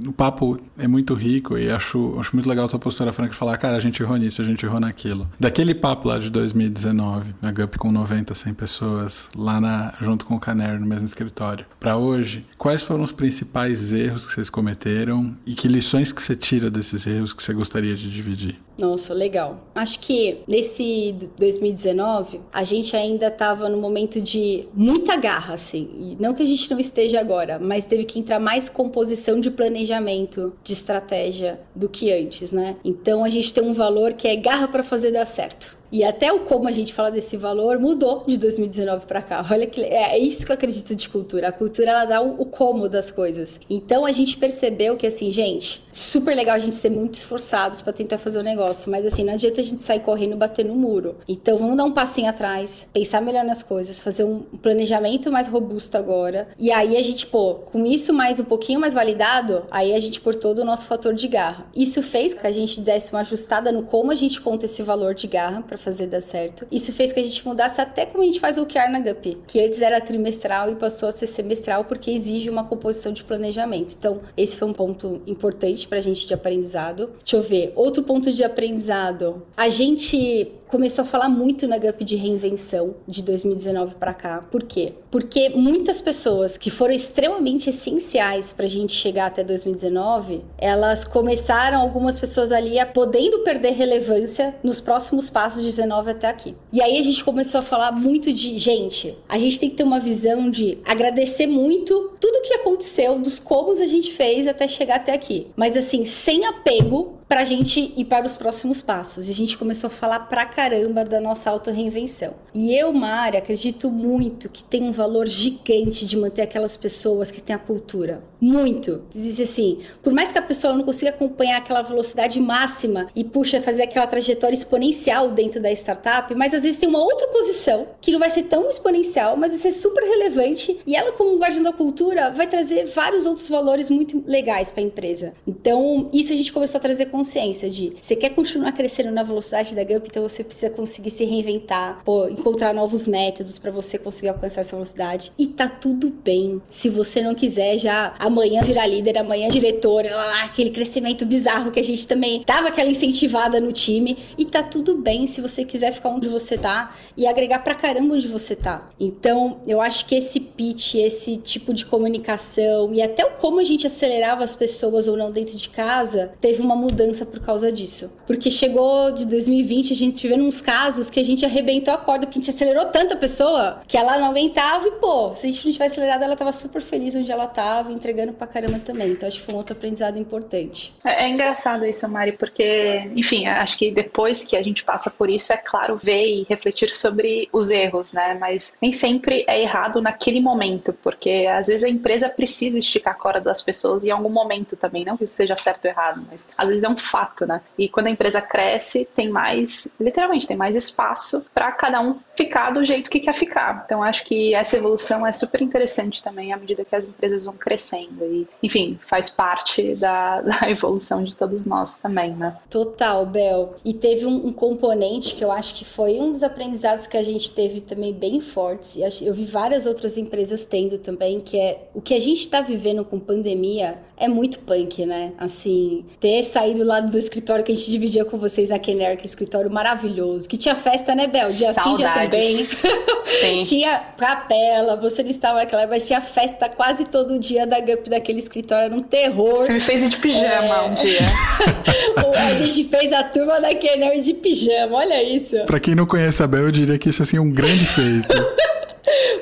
o papo é muito rico e acho, acho muito legal a tua postura franca de falar, cara, a gente errou nisso, a gente errou naquilo. Daquele papo lá de 2019, na GUP com 90, 100 pessoas, lá na, junto com o Canary no mesmo escritório, para hoje, quais foram os principais erros que vocês cometeram e que lições que você tira desses erros que você gostaria de dividir? Nossa, legal. Acho que nesse 2019, a gente ainda estava no momento de muita garra, assim. E não que a gente não esteja agora, mas teve que entrar mais composição de planejamento, de estratégia do que antes, né? Então a gente tem um valor que é garra para fazer dar certo. E até o como a gente fala desse valor mudou de 2019 para cá. Olha que é, é isso que eu acredito de cultura. A cultura ela dá o, o como das coisas. Então a gente percebeu que assim, gente, super legal a gente ser muito esforçados para tentar fazer o negócio, mas assim, não adianta a gente sair correndo bater no muro. Então vamos dar um passinho atrás, pensar melhor nas coisas, fazer um planejamento mais robusto agora. E aí a gente, pô, com isso mais um pouquinho mais validado, aí a gente por todo o nosso fator de garra. Isso fez que a gente desse uma ajustada no como a gente conta esse valor de garra para fazer dar certo. Isso fez que a gente mudasse até como a gente faz o OKR na GUP, que antes era trimestral e passou a ser semestral porque exige uma composição de planejamento. Então, esse foi um ponto importante para a gente de aprendizado. Deixa eu ver, outro ponto de aprendizado. A gente começou a falar muito na GUP de reinvenção de 2019 para cá. Por quê? Porque muitas pessoas que foram extremamente essenciais para a gente chegar até 2019, elas começaram, algumas pessoas ali, a podendo perder relevância nos próximos passos 19 até aqui. E aí a gente começou a falar muito de, gente, a gente tem que ter uma visão de agradecer muito tudo que aconteceu, dos como a gente fez até chegar até aqui. Mas assim, sem apego para a gente ir para os próximos passos. E a gente começou a falar pra caramba da nossa auto-reinvenção. E eu, Mari, acredito muito que tem um valor gigante de manter aquelas pessoas que têm a cultura. Muito. Diz assim, por mais que a pessoa não consiga acompanhar aquela velocidade máxima e puxa fazer aquela trajetória exponencial dentro da startup, mas às vezes tem uma outra posição que não vai ser tão exponencial, mas vai ser super relevante e ela como guardiã da cultura vai trazer vários outros valores muito legais para a empresa. Então, isso a gente começou a trazer consciência de você quer continuar crescendo na velocidade da Gump, então você precisa conseguir se reinventar, pô, encontrar novos métodos para você conseguir alcançar essa velocidade. E tá tudo bem. Se você não quiser já amanhã virar líder, amanhã diretora, aquele crescimento bizarro que a gente também dava aquela incentivada no time. E tá tudo bem se você quiser ficar onde você tá e agregar pra caramba onde você tá. Então, eu acho que esse pitch, esse tipo de comunicação e até o como a gente acelerava as pessoas ou não dentro de casa, teve uma mudança mudança por causa disso. Porque chegou de 2020, a gente vivendo uns casos que a gente arrebentou a corda, porque a gente acelerou tanta pessoa que ela não aguentava e, pô, se a gente não tivesse acelerado, ela tava super feliz onde ela tava, entregando pra caramba também. Então acho que foi um outro aprendizado importante. É, é engraçado isso, Mari, porque, enfim, acho que depois que a gente passa por isso, é claro ver e refletir sobre os erros, né? Mas nem sempre é errado naquele momento, porque às vezes a empresa precisa esticar a corda das pessoas em algum momento também, não que isso seja certo ou errado, mas às vezes é um um fato, né? E quando a empresa cresce, tem mais, literalmente, tem mais espaço para cada um ficar do jeito que quer ficar. Então, acho que essa evolução é super interessante também à medida que as empresas vão crescendo. E, enfim, faz parte da, da evolução de todos nós também, né? Total, Bel. E teve um, um, componente que eu acho que foi um dos aprendizados que a gente teve também bem fortes. E eu vi várias outras empresas tendo também, que é o que a gente está vivendo com pandemia é muito punk, né? Assim, ter saído lado do escritório que a gente dividia com vocês na Kenner, que escritório maravilhoso, que tinha festa, né, Bel? Dia sim, dia também. Sim. tinha capela, você não estava naquela, mas tinha festa quase todo dia da GUP daquele escritório, era um terror. Você me fez ir de pijama é... um dia. a gente fez a turma da Kenner de pijama, olha isso. Pra quem não conhece a Bel, eu diria que isso assim, é um grande feito.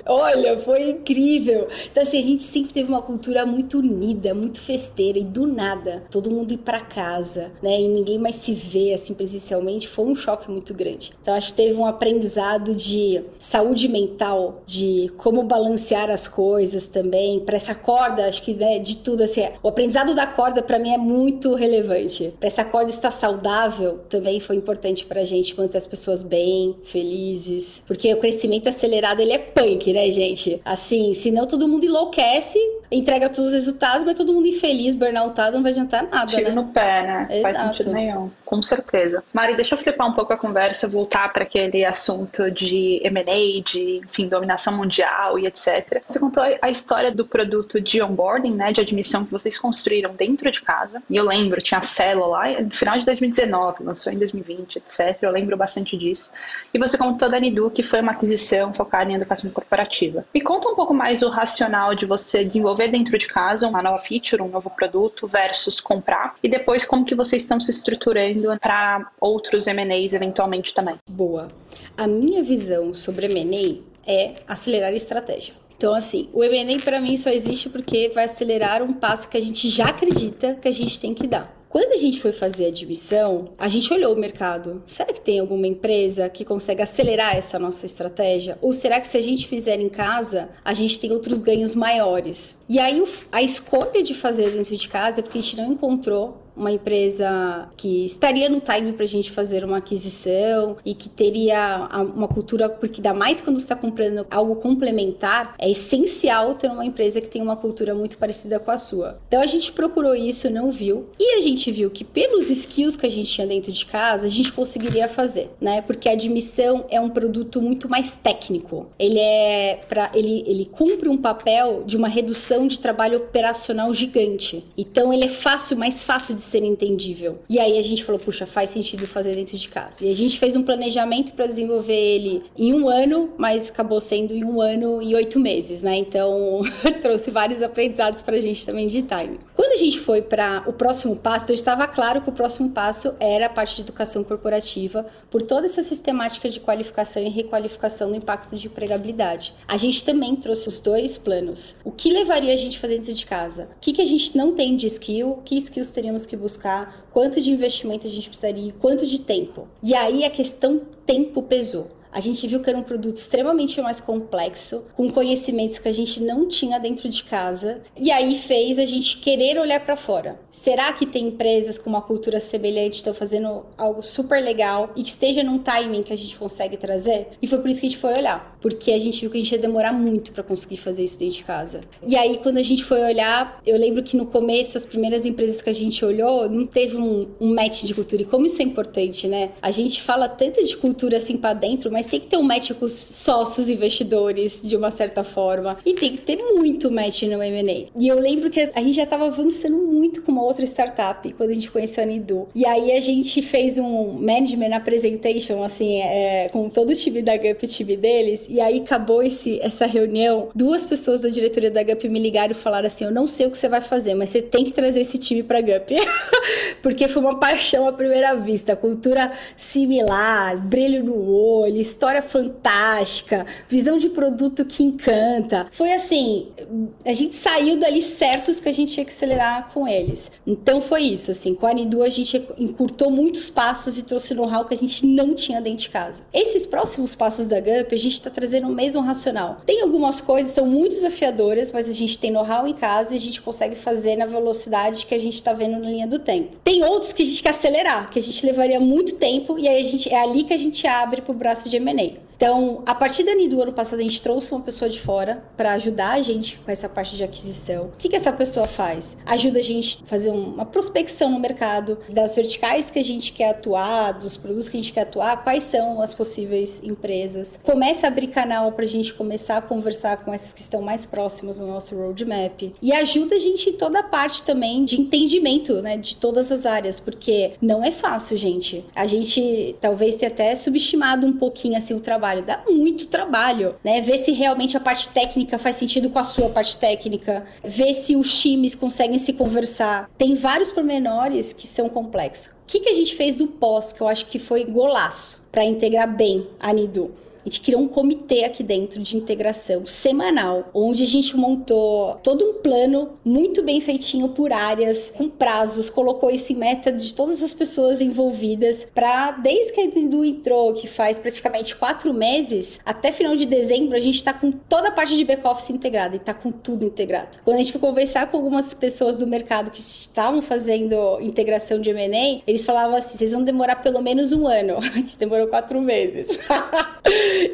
Olha, foi incrível. Então, assim, a gente sempre teve uma cultura muito unida, muito festeira, e do nada, todo mundo ir para casa, né? E ninguém mais se vê, assim, presencialmente, foi um choque muito grande. Então, acho que teve um aprendizado de saúde mental, de como balancear as coisas também, para essa corda, acho que, né, de tudo, assim, o aprendizado da corda, para mim, é muito relevante. Para essa corda estar saudável, também foi importante pra gente manter as pessoas bem, felizes, porque o crescimento acelerado, ele é punk, né, gente? Assim, senão todo mundo enlouquece, entrega todos os resultados, mas todo mundo infeliz, burnoutado, não vai adiantar nada, Tiro né? no pé, né? Exato. Faz sentido nenhum. Com certeza. Mari, deixa eu flipar um pouco a conversa, voltar para aquele assunto de M&A, de, enfim, dominação mundial e etc. Você contou a história do produto de onboarding, né, de admissão que vocês construíram dentro de casa. E eu lembro, tinha a célula lá no final de 2019, lançou em 2020, etc. Eu lembro bastante disso. E você contou da Nidu, que foi uma aquisição focada em educação corporativa. Me conta um pouco mais o racional de você desenvolver dentro de casa uma nova feature, um novo produto versus comprar e depois como que vocês estão se estruturando para outros M&As eventualmente também. Boa. A minha visão sobre M&A é acelerar a estratégia. Então, assim, o M&A para mim só existe porque vai acelerar um passo que a gente já acredita que a gente tem que dar. Quando a gente foi fazer a admissão, a gente olhou o mercado. Será que tem alguma empresa que consegue acelerar essa nossa estratégia? Ou será que se a gente fizer em casa, a gente tem outros ganhos maiores? E aí a escolha de fazer dentro de casa é porque a gente não encontrou uma empresa que estaria no time para a gente fazer uma aquisição e que teria uma cultura, porque dá mais quando você está comprando algo complementar, é essencial ter uma empresa que tem uma cultura muito parecida com a sua. Então a gente procurou isso, não viu, e a gente viu que pelos skills que a gente tinha dentro de casa, a gente conseguiria fazer, né? Porque a admissão é um produto muito mais técnico. Ele é para ele ele cumpre um papel de uma redução de trabalho operacional gigante. Então ele é fácil, mais fácil de ser entendível. E aí a gente falou, puxa, faz sentido fazer dentro de casa. E a gente fez um planejamento para desenvolver ele em um ano, mas acabou sendo em um ano e oito meses, né? Então trouxe vários aprendizados para a gente também de time. Quando a gente foi para o próximo passo, então estava claro que o próximo passo era a parte de educação corporativa, por toda essa sistemática de qualificação e requalificação do impacto de empregabilidade. A gente também trouxe os dois planos. O que levaria a gente a fazer dentro de casa? O que, que a gente não tem de skill? Que skills teríamos que buscar, quanto de investimento a gente precisaria, quanto de tempo. E aí a questão tempo pesou a gente viu que era um produto extremamente mais complexo, com conhecimentos que a gente não tinha dentro de casa, e aí fez a gente querer olhar para fora. Será que tem empresas com uma cultura semelhante estão fazendo algo super legal e que esteja num timing que a gente consegue trazer? E foi por isso que a gente foi olhar, porque a gente viu que a gente ia demorar muito para conseguir fazer isso dentro de casa. E aí quando a gente foi olhar, eu lembro que no começo as primeiras empresas que a gente olhou não teve um, um match de cultura e como isso é importante, né? A gente fala tanto de cultura assim para dentro, mas tem que ter um match com os sócios investidores, de uma certa forma. E tem que ter muito match no M&A. E eu lembro que a gente já estava avançando muito com uma outra startup quando a gente conheceu a Nidu. E aí a gente fez um management apresentation, assim, é, com todo o time da GUP, o time deles. E aí acabou esse, essa reunião. Duas pessoas da diretoria da GUP me ligaram e falaram assim: Eu não sei o que você vai fazer, mas você tem que trazer esse time pra GUP. Porque foi uma paixão à primeira vista. Cultura similar, brilho no olho, história fantástica, visão de produto que encanta. Foi assim, a gente saiu dali certos que a gente tinha que acelerar com eles. Então foi isso, assim, com a Anidu a gente encurtou muitos passos e trouxe know-how que a gente não tinha dentro de casa. Esses próximos passos da GUP, a gente está trazendo o mesmo racional. Tem algumas coisas são muito desafiadoras, mas a gente tem know-how em casa e a gente consegue fazer na velocidade que a gente está vendo na linha do tempo. Tem outros que a gente quer acelerar, que a gente levaria muito tempo e aí a gente é ali que a gente abre para o braço de M&A. Então, a partir da do ano passado, a gente trouxe uma pessoa de fora para ajudar a gente com essa parte de aquisição. O que, que essa pessoa faz? Ajuda a gente a fazer uma prospecção no mercado das verticais que a gente quer atuar, dos produtos que a gente quer atuar, quais são as possíveis empresas. Começa a abrir canal para a gente começar a conversar com essas que estão mais próximas no nosso roadmap. E ajuda a gente em toda a parte também de entendimento, né, de todas as áreas, porque não é fácil, gente. A gente talvez tenha até subestimado um pouquinho assim o trabalho. Dá muito trabalho, né? Ver se realmente a parte técnica faz sentido com a sua parte técnica, ver se os times conseguem se conversar. Tem vários pormenores que são complexos. O que, que a gente fez do pós, que eu acho que foi golaço para integrar bem a Nidu? A gente criou um comitê aqui dentro de integração semanal, onde a gente montou todo um plano muito bem feitinho por áreas, com prazos, colocou isso em meta de todas as pessoas envolvidas, para desde que a Edu entrou, que faz praticamente quatro meses, até final de dezembro, a gente está com toda a parte de back-office integrada e está com tudo integrado. Quando a gente foi conversar com algumas pessoas do mercado que estavam fazendo integração de M&A, eles falavam assim, vocês vão demorar pelo menos um ano. A gente demorou quatro meses.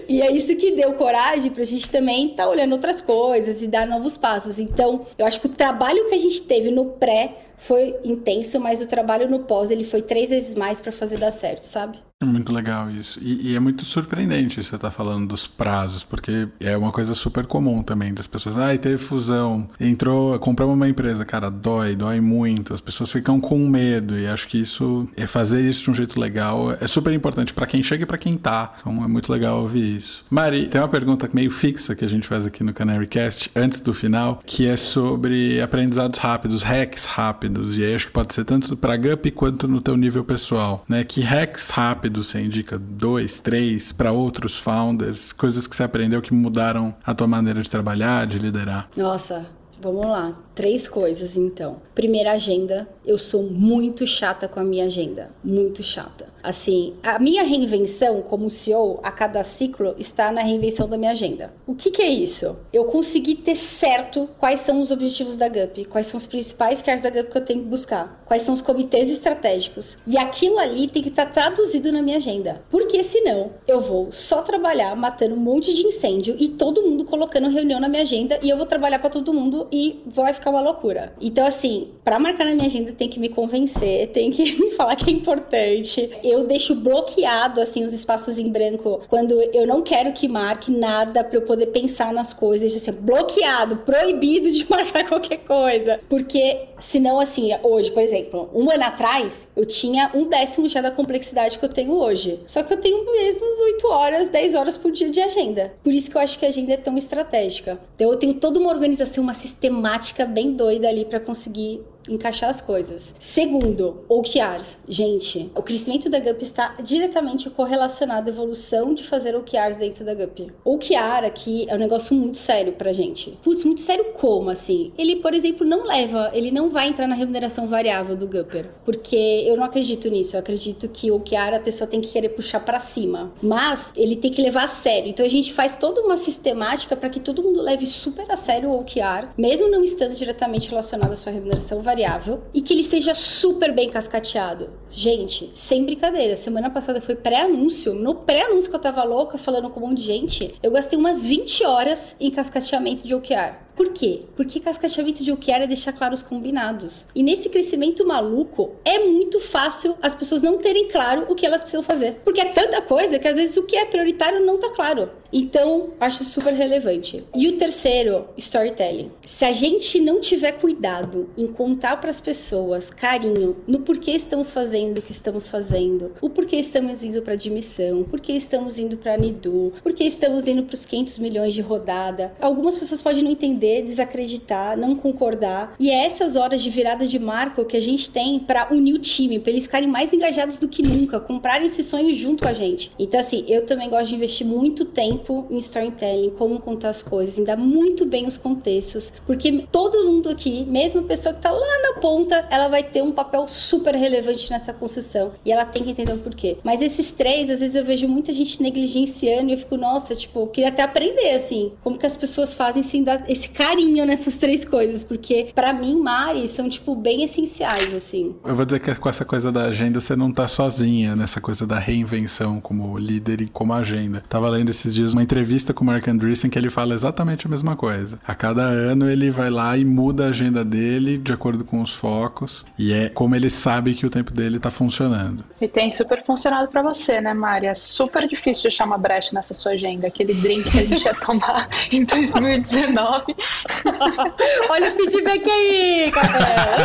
e é isso que deu coragem pra gente também estar tá olhando outras coisas e dar novos passos. Então, eu acho que o trabalho que a gente teve no pré foi intenso, mas o trabalho no pós ele foi três vezes mais para fazer dar certo, sabe? É muito legal isso. E, e, é muito surpreendente você estar tá falando dos prazos, porque é uma coisa super comum também das pessoas. Ah, teve fusão, entrou, compramos uma empresa, cara, dói, dói muito. As pessoas ficam com medo e acho que isso é fazer isso de um jeito legal é super importante para quem chega e para quem tá. Então é muito legal ouvir isso. Mari, tem uma pergunta meio fixa que a gente faz aqui no Canary Cast antes do final, que é sobre aprendizados rápidos, hacks rápidos. E aí acho que pode ser tanto para Gup quanto no teu nível pessoal, né? Que hacks rápidos rápido, você indica dois, três para outros founders, coisas que você aprendeu que mudaram a tua maneira de trabalhar, de liderar? Nossa, vamos lá. Três coisas então. Primeira agenda, eu sou muito chata com a minha agenda, muito chata. Assim, a minha reinvenção como CEO a cada ciclo está na reinvenção da minha agenda. O que, que é isso? Eu consegui ter certo quais são os objetivos da GUP, quais são os principais caras da GUP que eu tenho que buscar, quais são os comitês estratégicos. E aquilo ali tem que estar tá traduzido na minha agenda. Porque senão eu vou só trabalhar matando um monte de incêndio e todo mundo colocando reunião na minha agenda e eu vou trabalhar para todo mundo e vai ficar uma loucura. Então, assim, para marcar na minha agenda tem que me convencer, tem que me falar que é importante eu deixo bloqueado assim os espaços em branco quando eu não quero que marque nada para eu poder pensar nas coisas, assim, bloqueado, proibido de marcar qualquer coisa. Porque senão assim, hoje, por exemplo, um ano atrás, eu tinha um décimo já da complexidade que eu tenho hoje. Só que eu tenho mesmo 8 horas, 10 horas por dia de agenda. Por isso que eu acho que a agenda é tão estratégica. Então eu tenho toda uma organização, uma sistemática bem doida ali para conseguir encaixar as coisas. Segundo, OKRs. Gente, o crescimento da GUP está diretamente correlacionado à evolução de fazer OKRs dentro da GUP. OKR aqui é um negócio muito sério pra gente. Putz, muito sério como, assim? Ele, por exemplo, não leva, ele não vai entrar na remuneração variável do Gupper, porque eu não acredito nisso. Eu acredito que OKR a pessoa tem que querer puxar para cima, mas ele tem que levar a sério. Então a gente faz toda uma sistemática para que todo mundo leve super a sério o OKR, mesmo não estando diretamente relacionado à sua remuneração variável variável e que ele seja super bem cascateado. Gente, sem brincadeira, semana passada foi pré-anúncio. No pré-anúncio que eu tava louca falando com um monte de gente, eu gastei umas 20 horas em cascateamento de OKR. Por quê? Porque cascateamento de OKR é deixar claros os combinados. E nesse crescimento maluco, é muito fácil as pessoas não terem claro o que elas precisam fazer. Porque é tanta coisa que às vezes o que é prioritário não tá claro. Então, acho super relevante. E o terceiro, storytelling. Se a gente não tiver cuidado em contar para as pessoas carinho no porquê estamos fazendo o que estamos fazendo, o porquê estamos indo para admissão, porquê estamos indo para Nidu, porquê estamos indo para os 500 milhões de rodada, algumas pessoas podem não entender desacreditar, não concordar. E é essas horas de virada de marco que a gente tem para unir o time, para eles ficarem mais engajados do que nunca, comprarem esse sonho junto com a gente. Então, assim, eu também gosto de investir muito tempo em storytelling, como contar as coisas, dar muito bem os contextos, porque todo mundo aqui, mesmo a pessoa que tá lá na ponta, ela vai ter um papel super relevante nessa construção e ela tem que entender o porquê. Mas esses três, às vezes eu vejo muita gente negligenciando e eu fico, nossa, tipo, queria até aprender, assim, como que as pessoas fazem sem dar esse carinho nessas três coisas, porque para mim, Mari, são, tipo, bem essenciais, assim. Eu vou dizer que com essa coisa da agenda, você não tá sozinha nessa coisa da reinvenção como líder e como agenda. Tava lendo esses dias uma entrevista com o Mark Andreessen que ele fala exatamente a mesma coisa. A cada ano ele vai lá e muda a agenda dele de acordo com os focos, e é como ele sabe que o tempo dele tá funcionando. E tem super funcionado para você, né, Mari? É super difícil de achar uma brecha nessa sua agenda. Aquele drink que a gente ia tomar em 2019. Olha o feedback aí, Cabela.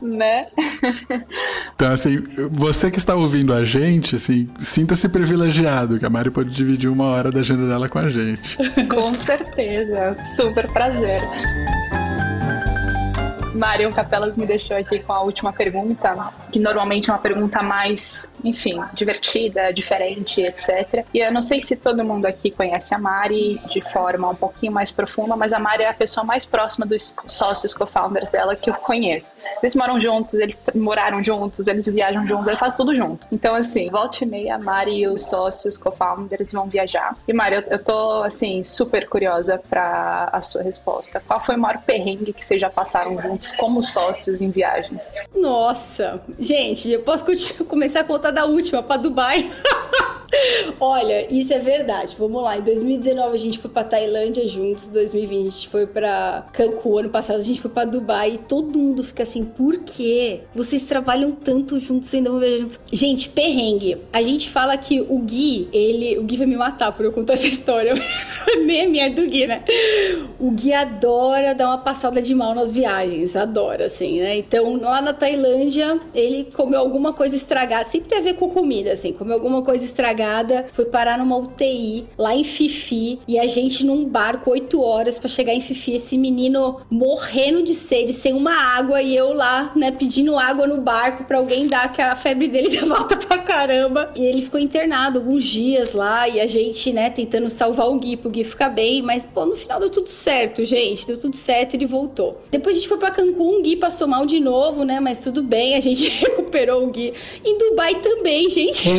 né? Então, assim, você que está ouvindo a gente, assim, sinta-se privilegiado, que a Mari pode dividir uma hora da agenda dela com a gente. Com certeza, super prazer. Mário Capelas me deixou aqui com a última pergunta, que normalmente é uma pergunta mais, enfim, divertida, diferente, etc. E eu não sei se todo mundo aqui conhece a Mari de forma um pouquinho mais profunda, mas a Mari é a pessoa mais próxima dos sócios co-founders dela que eu conheço. Eles moram juntos, eles moraram juntos, eles viajam juntos, eles fazem tudo junto. Então, assim, volte e meia, a Mari e os sócios co-founders vão viajar. E, Mari, eu, eu tô, assim, super curiosa para a sua resposta. Qual foi o maior perrengue que vocês já passaram juntos? Como sócios em viagens. Nossa, gente, eu posso começar a contar da última para Dubai. Olha, isso é verdade. Vamos lá. Em 2019 a gente foi para Tailândia juntos. Em 2020 a gente foi para Cancún. Ano passado a gente foi para Dubai. E todo mundo fica assim: por quê? Vocês trabalham tanto juntos e ainda vão viajar juntos? Gente, perrengue. A gente fala que o Gui, ele. O Gui vai me matar por eu contar essa história. Nem a minha é do Gui, né? O Gui adora dar uma passada de mal nas viagens. Adora, assim, né? Então lá na Tailândia ele comeu alguma coisa estragada. Sempre tem a ver com comida, assim. Comeu alguma coisa estragada foi parar numa UTI lá em Fifi e a gente num barco oito horas para chegar em Fifi. Esse menino morrendo de sede, sem uma água e eu lá, né, pedindo água no barco para alguém dar que a febre dele dá volta pra caramba. E ele ficou internado alguns dias lá e a gente, né, tentando salvar o Gui pro Gui ficar bem, mas pô, no final deu tudo certo, gente, deu tudo certo, ele voltou. Depois a gente foi Cancún, o Gui passou mal de novo, né, mas tudo bem, a gente recuperou o Gui. Em Dubai também, gente.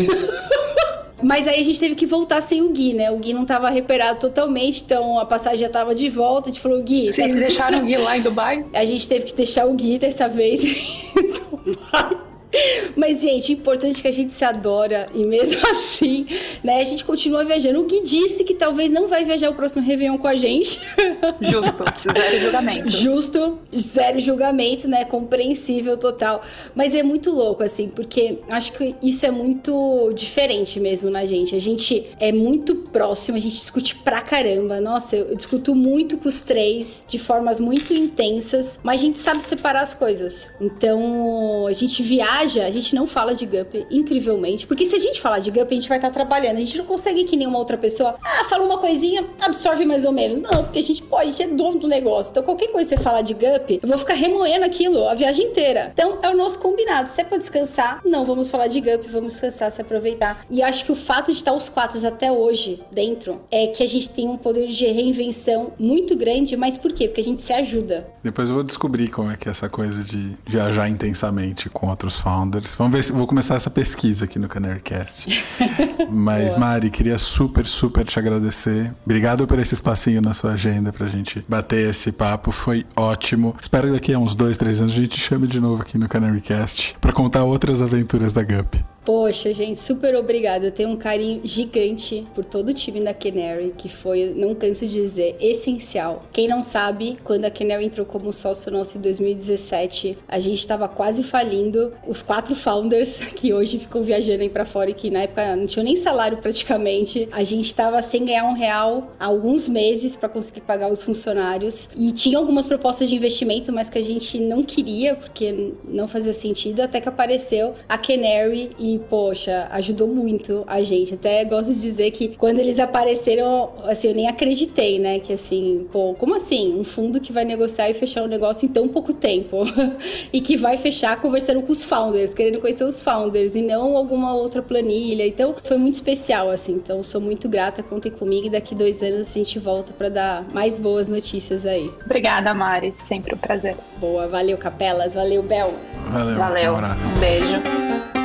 Mas aí a gente teve que voltar sem o Gui, né? O Gui não tava recuperado totalmente, então a passagem já tava de volta. A gente falou, Gui. Vocês tá deixaram o Gui lá em Dubai? A gente teve que deixar o Gui dessa vez em Dubai. Mas, gente, é importante que a gente se adora e mesmo assim, né, a gente continua viajando. O Gui disse que talvez não vai viajar o próximo Réveillon com a gente. Justo, zero julgamento. Justo, zero julgamento, né? Compreensível total. Mas é muito louco, assim, porque acho que isso é muito diferente mesmo na gente. A gente é muito próximo, a gente discute pra caramba. Nossa, eu discuto muito com os três de formas muito intensas, mas a gente sabe separar as coisas. Então, a gente viaja viaja, a gente não fala de Gup, incrivelmente. Porque se a gente falar de Gup, a gente vai estar trabalhando. A gente não consegue que nenhuma outra pessoa, ah, fala uma coisinha, absorve mais ou menos. Não, porque a gente pode, a gente é dono do negócio. Então, qualquer coisa que você falar de Gup, eu vou ficar remoendo aquilo a viagem inteira. Então, é o nosso combinado. Se é pra descansar, não vamos falar de Gup, vamos descansar, se aproveitar. E acho que o fato de estar os quatro até hoje dentro é que a gente tem um poder de reinvenção muito grande, mas por quê? Porque a gente se ajuda. Depois eu vou descobrir como é que é essa coisa de viajar intensamente com outros founders. Vamos ver se vou começar essa pesquisa aqui no Canarycast. Mas, Mari, queria super, super te agradecer. Obrigado por esse espacinho na sua agenda pra gente bater esse papo. Foi ótimo. Espero que daqui a uns dois, três anos a gente chame de novo aqui no Canarycast pra contar outras aventuras da Gup. Poxa, gente, super obrigada. Eu tenho um carinho gigante por todo o time da Canary, que foi, não canso de dizer, essencial. Quem não sabe, quando a Canary entrou como sócio nosso em 2017, a gente estava quase falindo. Os quatro founders, que hoje ficam viajando aí pra fora e que na época não tinham nem salário praticamente, a gente estava sem ganhar um real há alguns meses para conseguir pagar os funcionários. E tinha algumas propostas de investimento, mas que a gente não queria, porque não fazia sentido, até que apareceu a Canary e poxa, ajudou muito a gente. Até gosto de dizer que quando eles apareceram, assim, eu nem acreditei, né? Que assim, pô, como assim? Um fundo que vai negociar e fechar um negócio em tão pouco tempo. e que vai fechar conversando com os founders, querendo conhecer os founders e não alguma outra planilha. Então, foi muito especial, assim. Então, sou muito grata, contem comigo e daqui dois anos a gente volta para dar mais boas notícias aí. Obrigada, Mari. Sempre um prazer. Boa, valeu, Capelas. Valeu, Bel. Valeu. Valeu. Um, um beijo.